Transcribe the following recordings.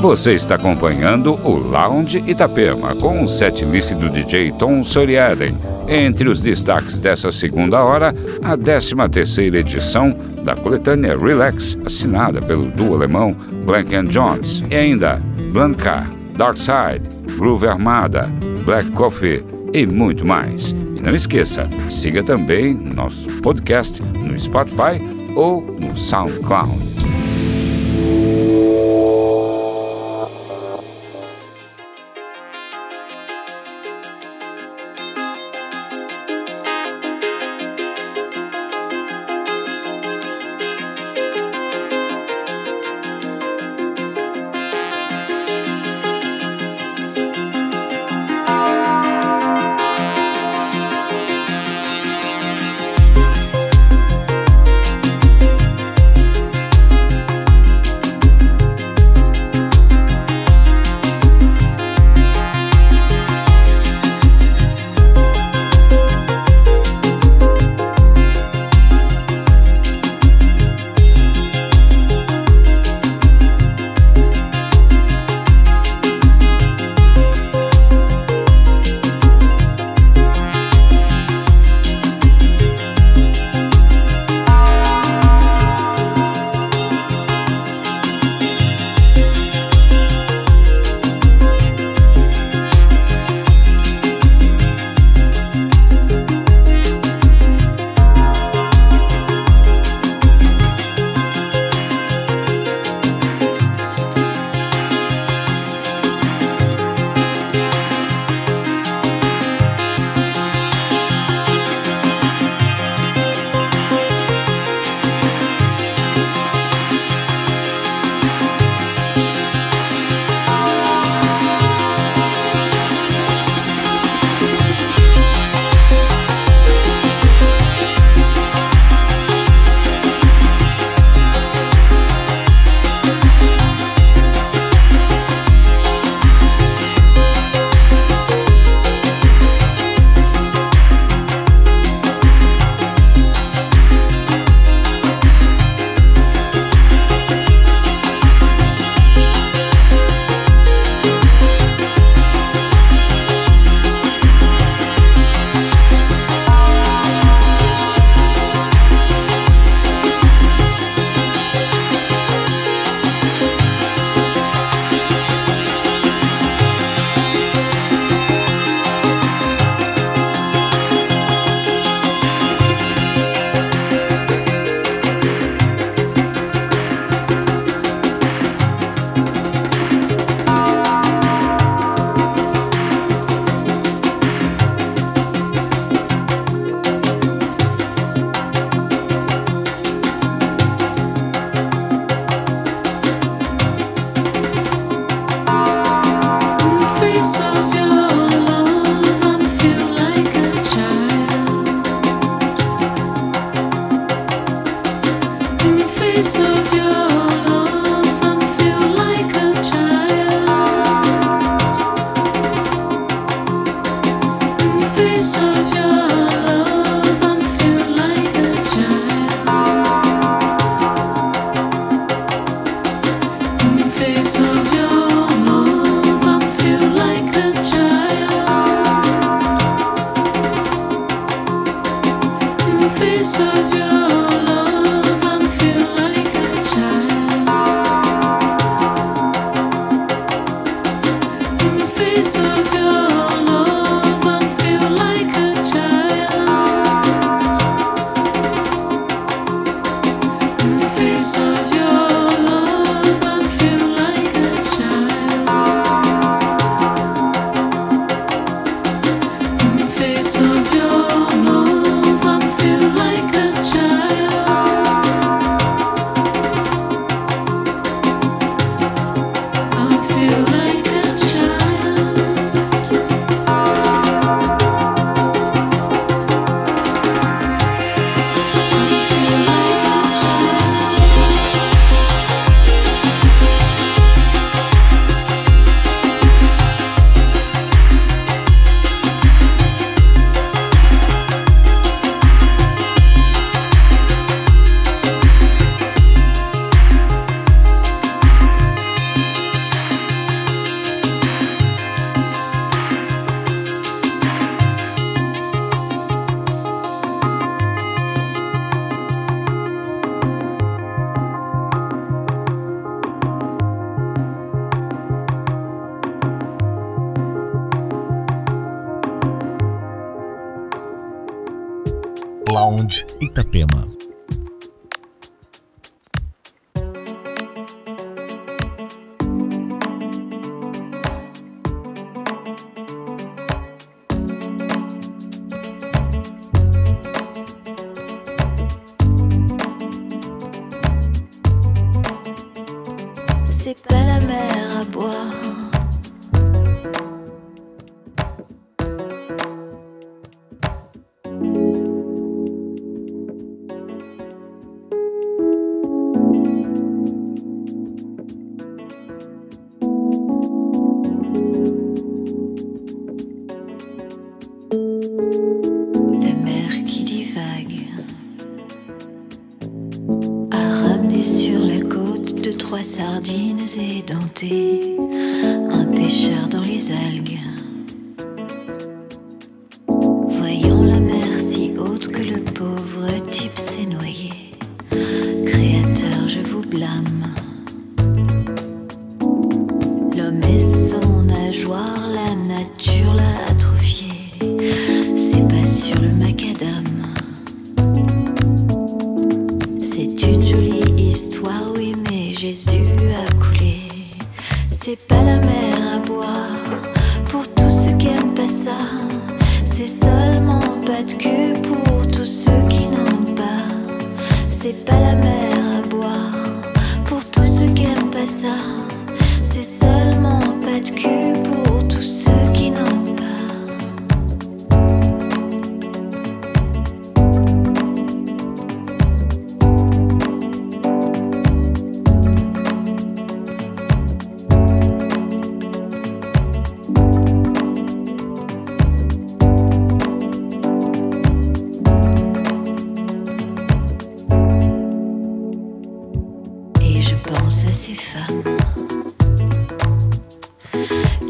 Você está acompanhando o Lounge Itapema com o setlist do DJ Tom Soriaden. Entre os destaques dessa segunda hora, a 13ª edição da coletânea Relax, assinada pelo duo alemão Blank Jones. E ainda Blanca, Darkside, Groove Armada, Black Coffee e muito mais. E não esqueça, siga também nosso podcast no Spotify ou no SoundCloud.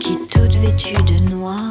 qui toute vêtue de noir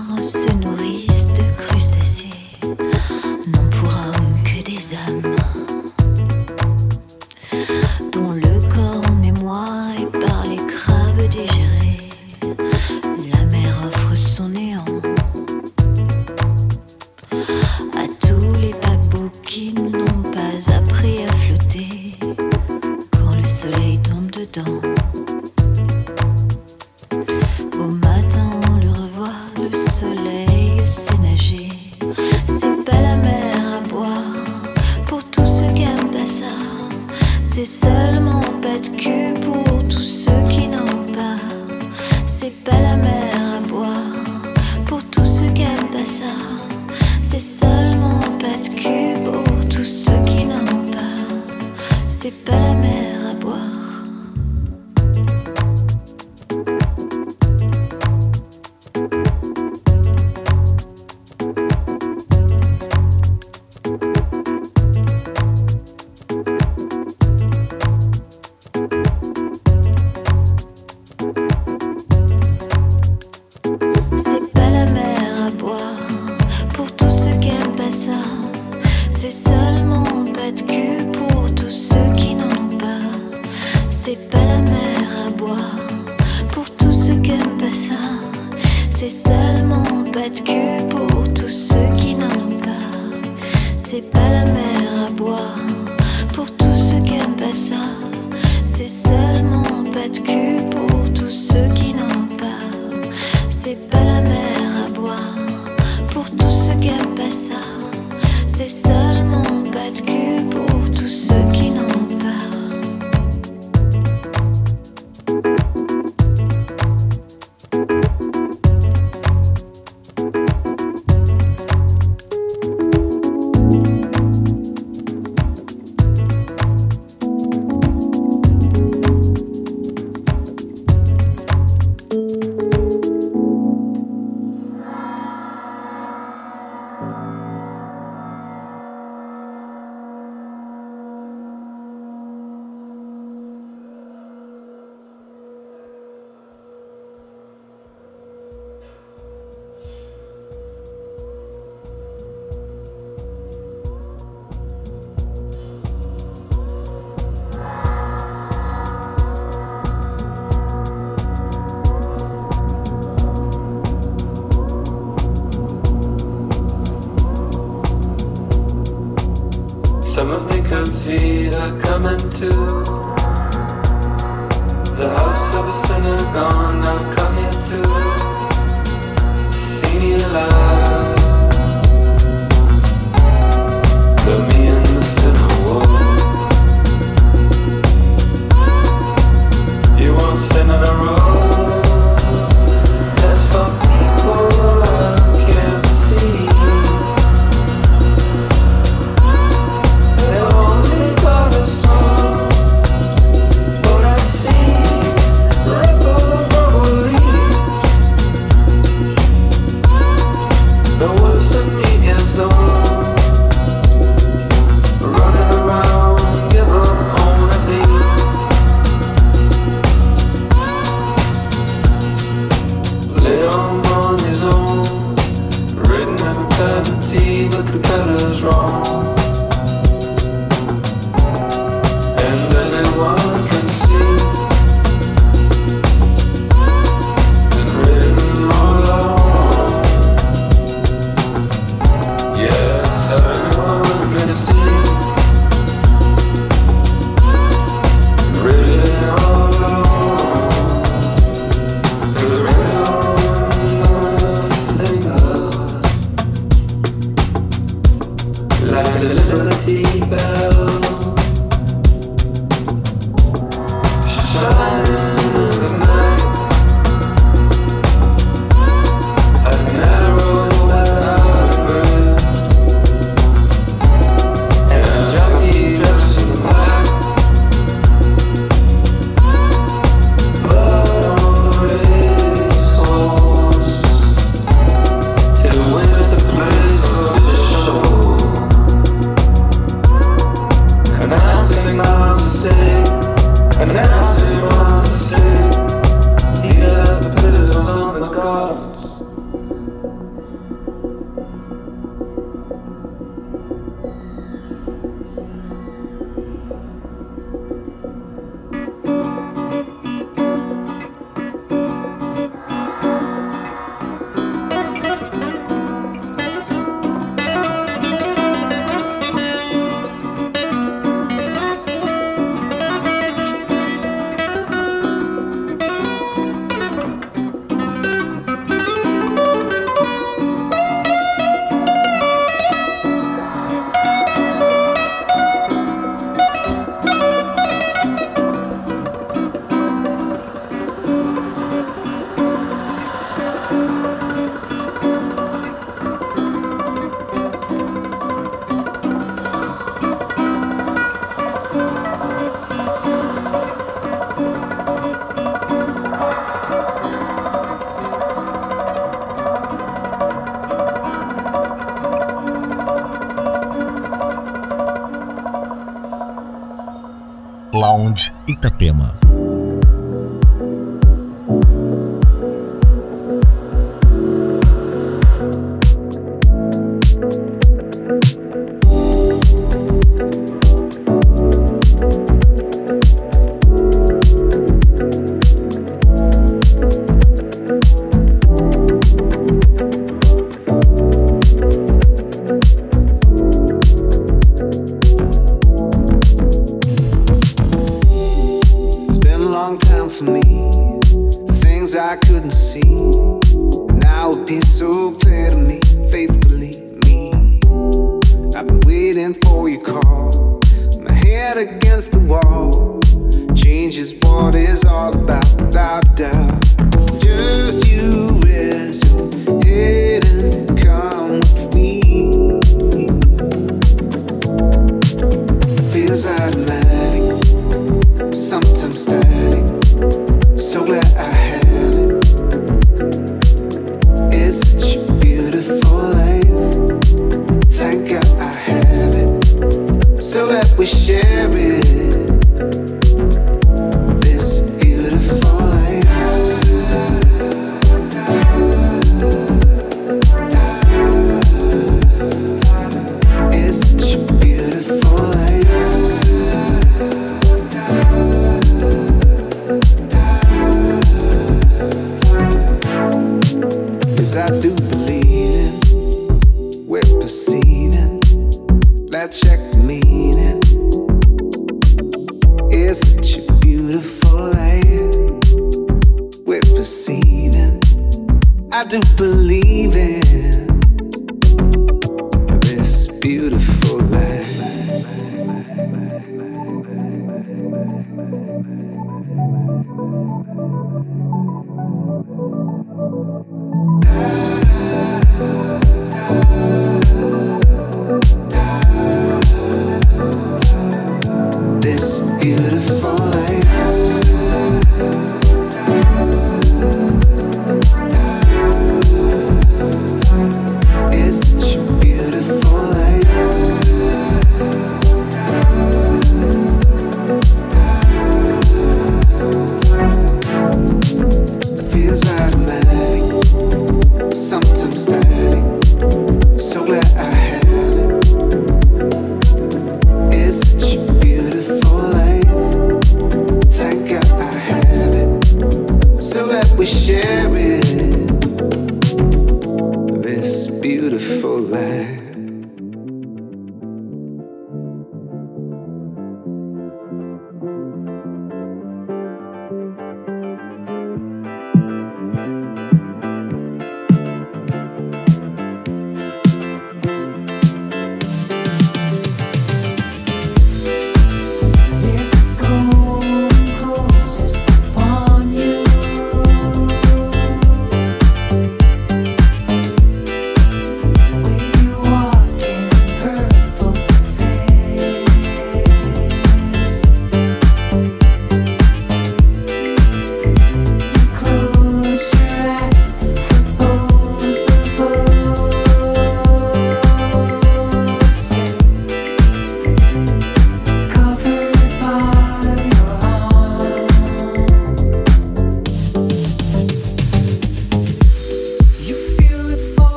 Itapema.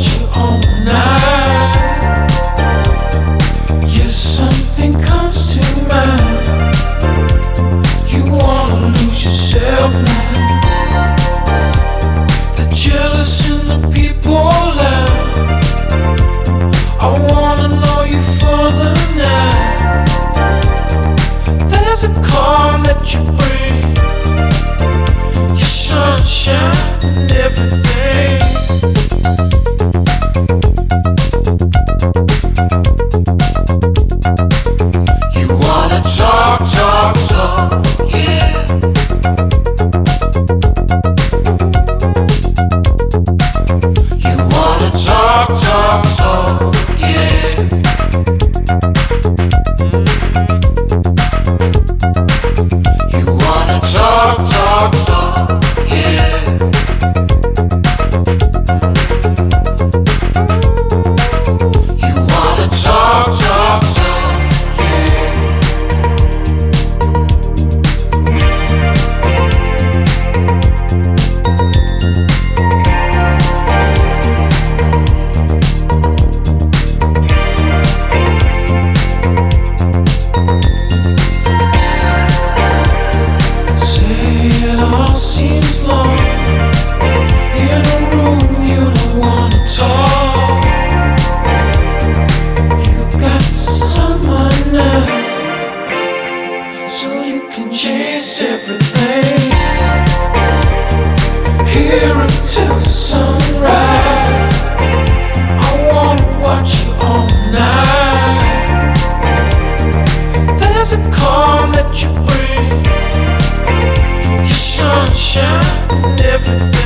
you own. sunshine and everything.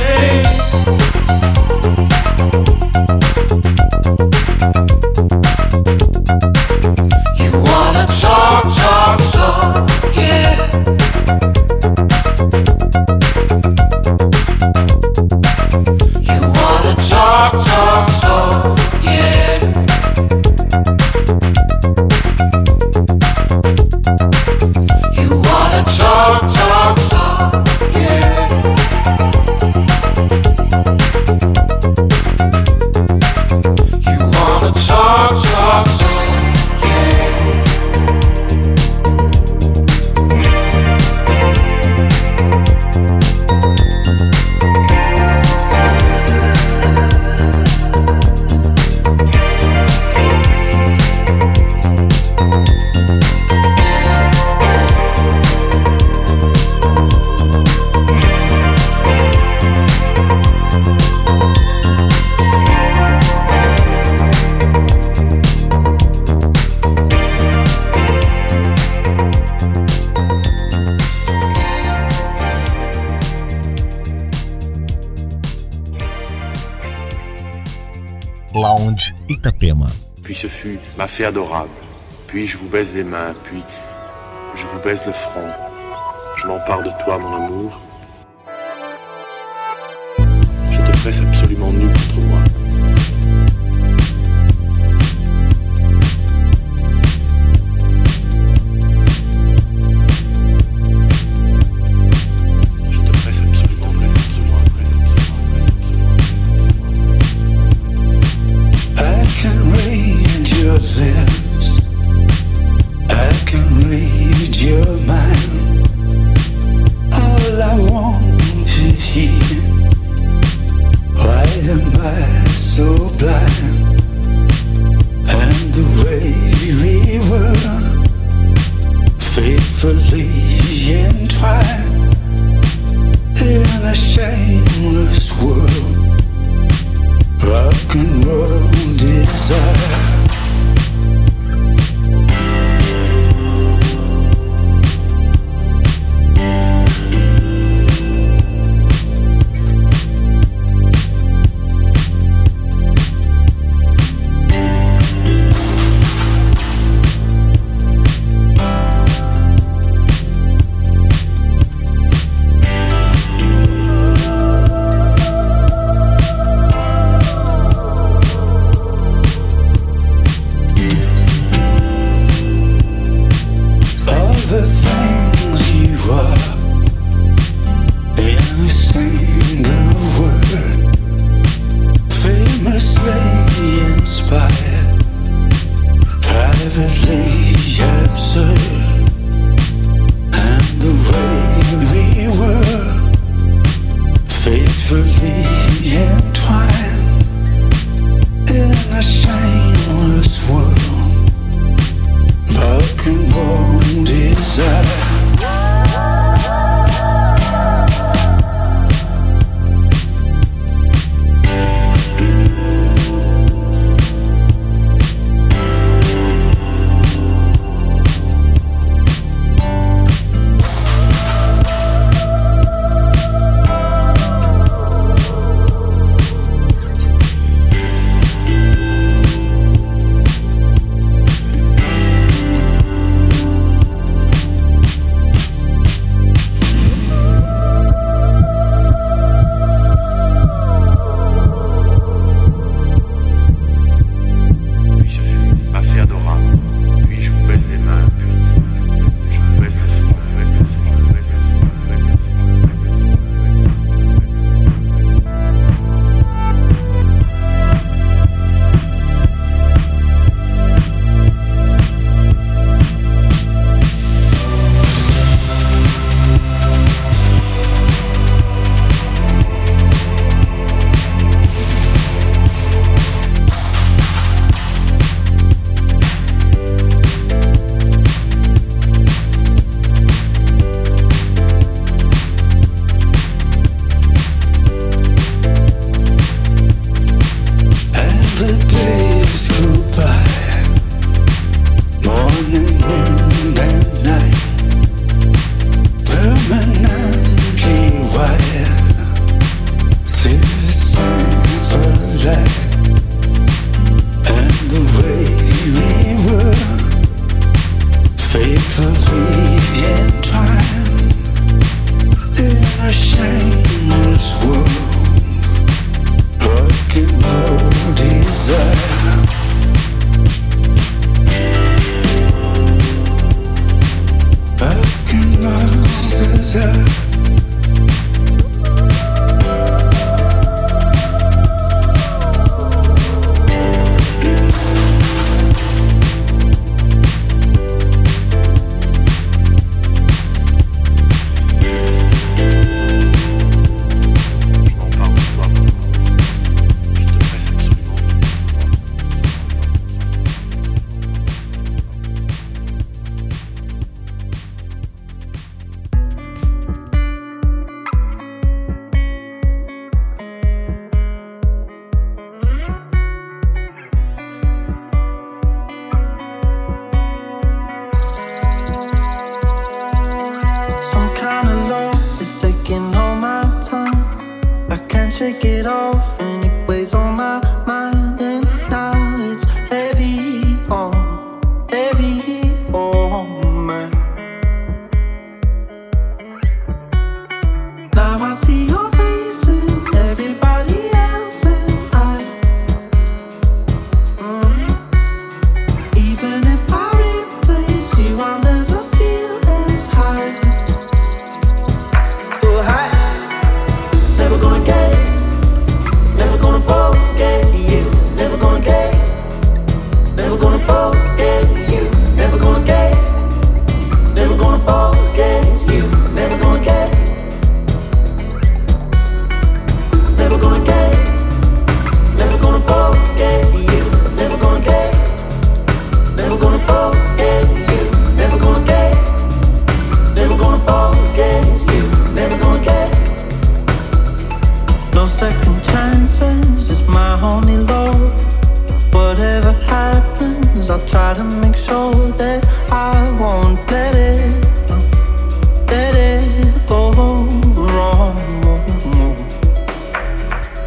Fait adorable. Puis je vous baise les mains, puis je vous baise le front. Je m'empare de toi, mon amour.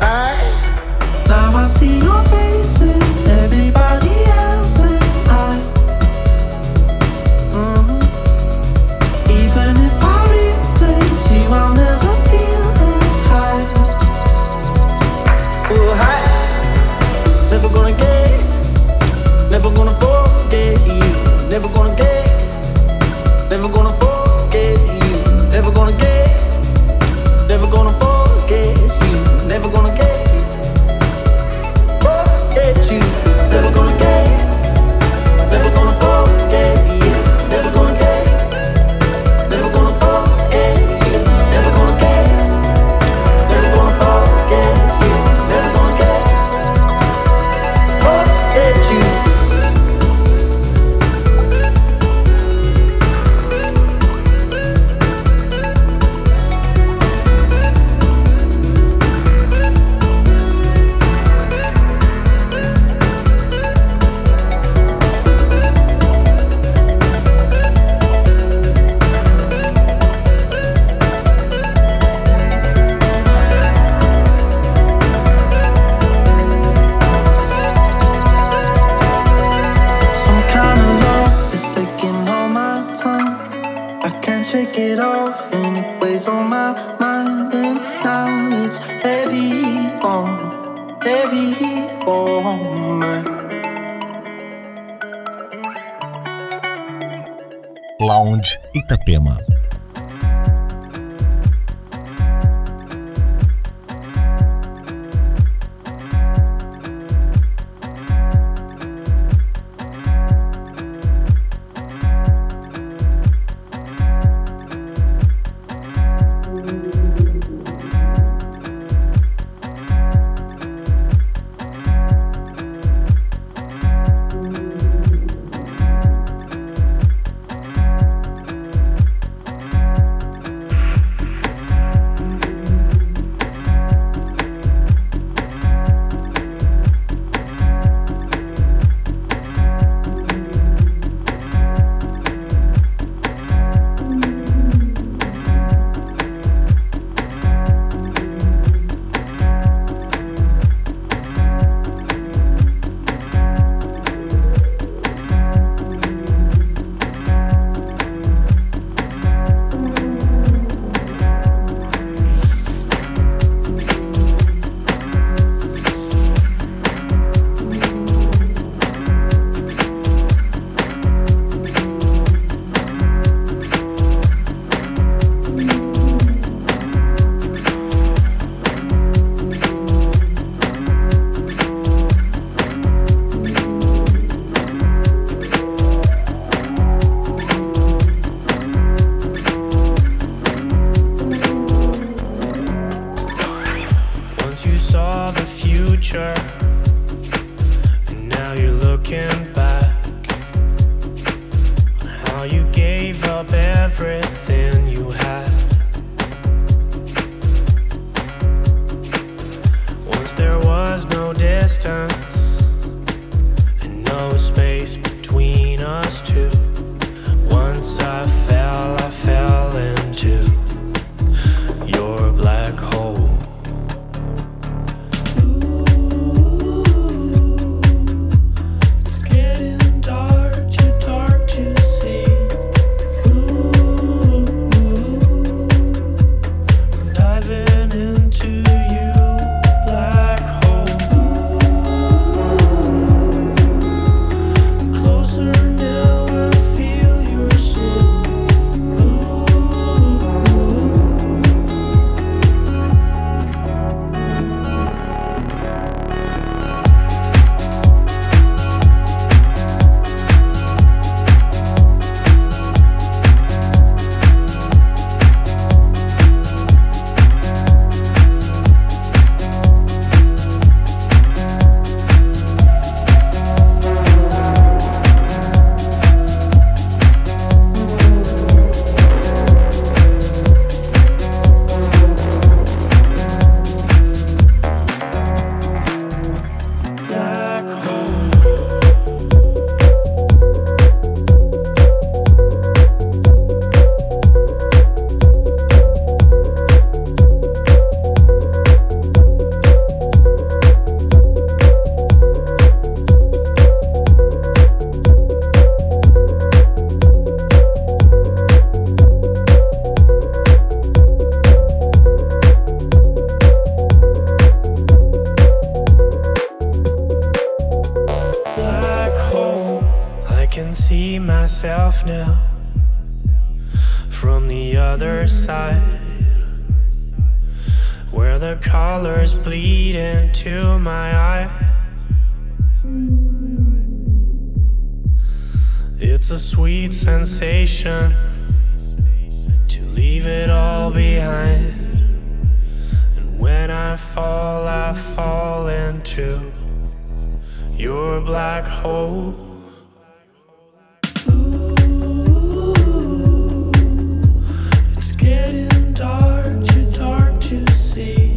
Now I see your faces. fell behind. And when I fall, I fall into your black hole. Ooh, it's getting dark, too dark to see.